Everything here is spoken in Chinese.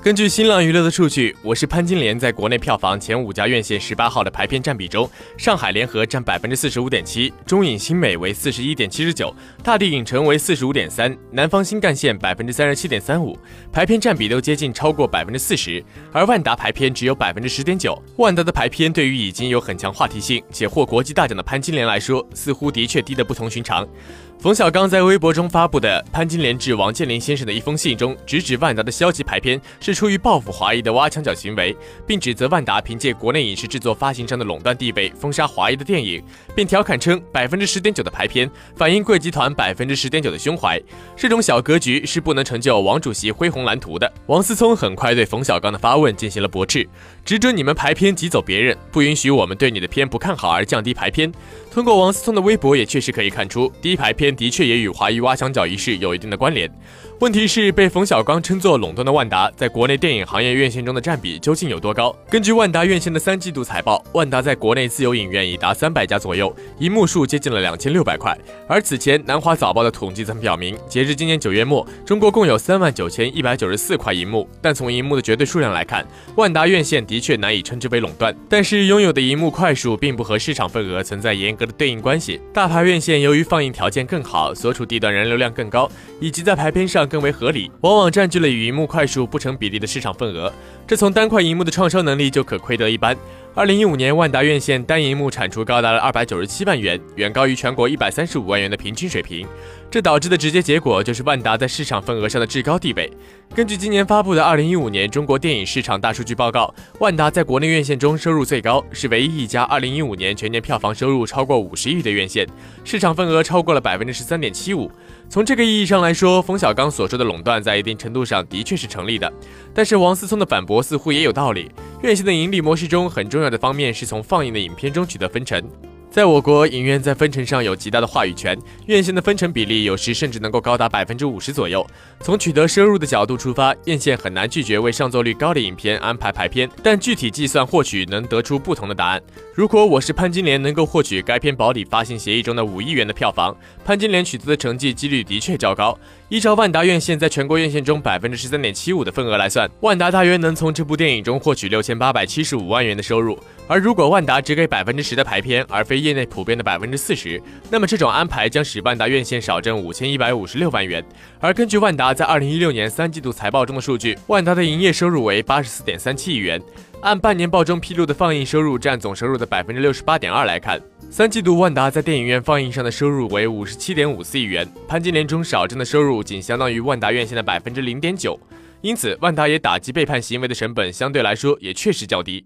根据新浪娱乐的数据，我是潘金莲在国内票房前五家院线十八号的排片占比中，上海联合占百分之四十五点七，中影新美为四十一点七十九，大地影城为四十五点三，南方新干线百分之三十七点三五，排片占比都接近超过百分之四十，而万达排片只有百分之十点九。万达的排片对于已经有很强话题性且获国际大奖的潘金莲来说，似乎的确低得不同寻常。冯小刚在微博中发布的潘金莲致王健林先生的一封信中，直指万达的消极排片是出于报复华谊的挖墙脚行为，并指责万达凭借国内影视制作发行商的垄断地位封杀华谊的电影，并调侃称百分之十点九的排片反映贵集团百分之十点九的胸怀，这种小格局是不能成就王主席恢宏蓝图的。王思聪很快对冯小刚的发问进行了驳斥，只准你们排片挤走别人，不允许我们对你的片不看好而降低排片。通过王思聪的微博也确实可以看出，低排片的确也与华谊挖墙脚一事有一定的关联。问题是，被冯小刚称作垄断的万达，在国内电影行业院线中的占比究竟有多高？根据万达院线的三季度财报，万达在国内自有影院已达三百家左右，银幕数接近了两千六百块。而此前南华早报的统计曾表明，截至今年九月末，中国共有三万九千一百九十四块银幕。但从银幕的绝对数量来看，万达院线的确难以称之为垄断。但是拥有的银幕块数并不和市场份额存在严格的对应关系。大牌院线由于放映条件更好，所处地段人流量更高，以及在排片上。更为合理，往往占据了与荧幕块数不成比比例的市场份额，这从单块银幕的创收能力就可窥得一斑。二零一五年，万达院线单银幕产出高达了二百九十七万元，远高于全国一百三十五万元的平均水平。这导致的直接结果就是万达在市场份额上的至高地位。根据今年发布的二零一五年中国电影市场大数据报告，万达在国内院线中收入最高，是唯一一家二零一五年全年票房收入超过五十亿的院线，市场份额超过了百分之十三点七五。从这个意义上来说，冯小刚所说的垄断在一定程度上的确是成立的。但是王思聪的反驳似乎也有道理。院线的盈利模式中，很重要的方面是从放映的影片中取得分成。在我国，影院在分成上有极大的话语权，院线的分成比例有时甚至能够高达百分之五十左右。从取得收入的角度出发，院线很难拒绝为上座率高的影片安排排片，但具体计算或许能得出不同的答案。如果我是潘金莲，能够获取该片保底发行协议中的五亿元的票房，潘金莲取得的成绩几率的确较高。依照万达院线在全国院线中百分之十三点七五的份额来算，万达大约能从这部电影中获取六千八百七十五万元的收入。而如果万达只给百分之十的排片，而非业内普遍的百分之四十，那么这种安排将使万达院线少挣五千一百五十六万元。而根据万达在二零一六年三季度财报中的数据，万达的营业收入为八十四点三七亿元，按半年报中披露的放映收入占总收入的百分之六十八点二来看，三季度万达在电影院放映上的收入为五十七点五四亿元，潘金莲中少挣的收入仅相当于万达院线的百分之零点九，因此万达也打击背叛行为的成本相对来说也确实较低。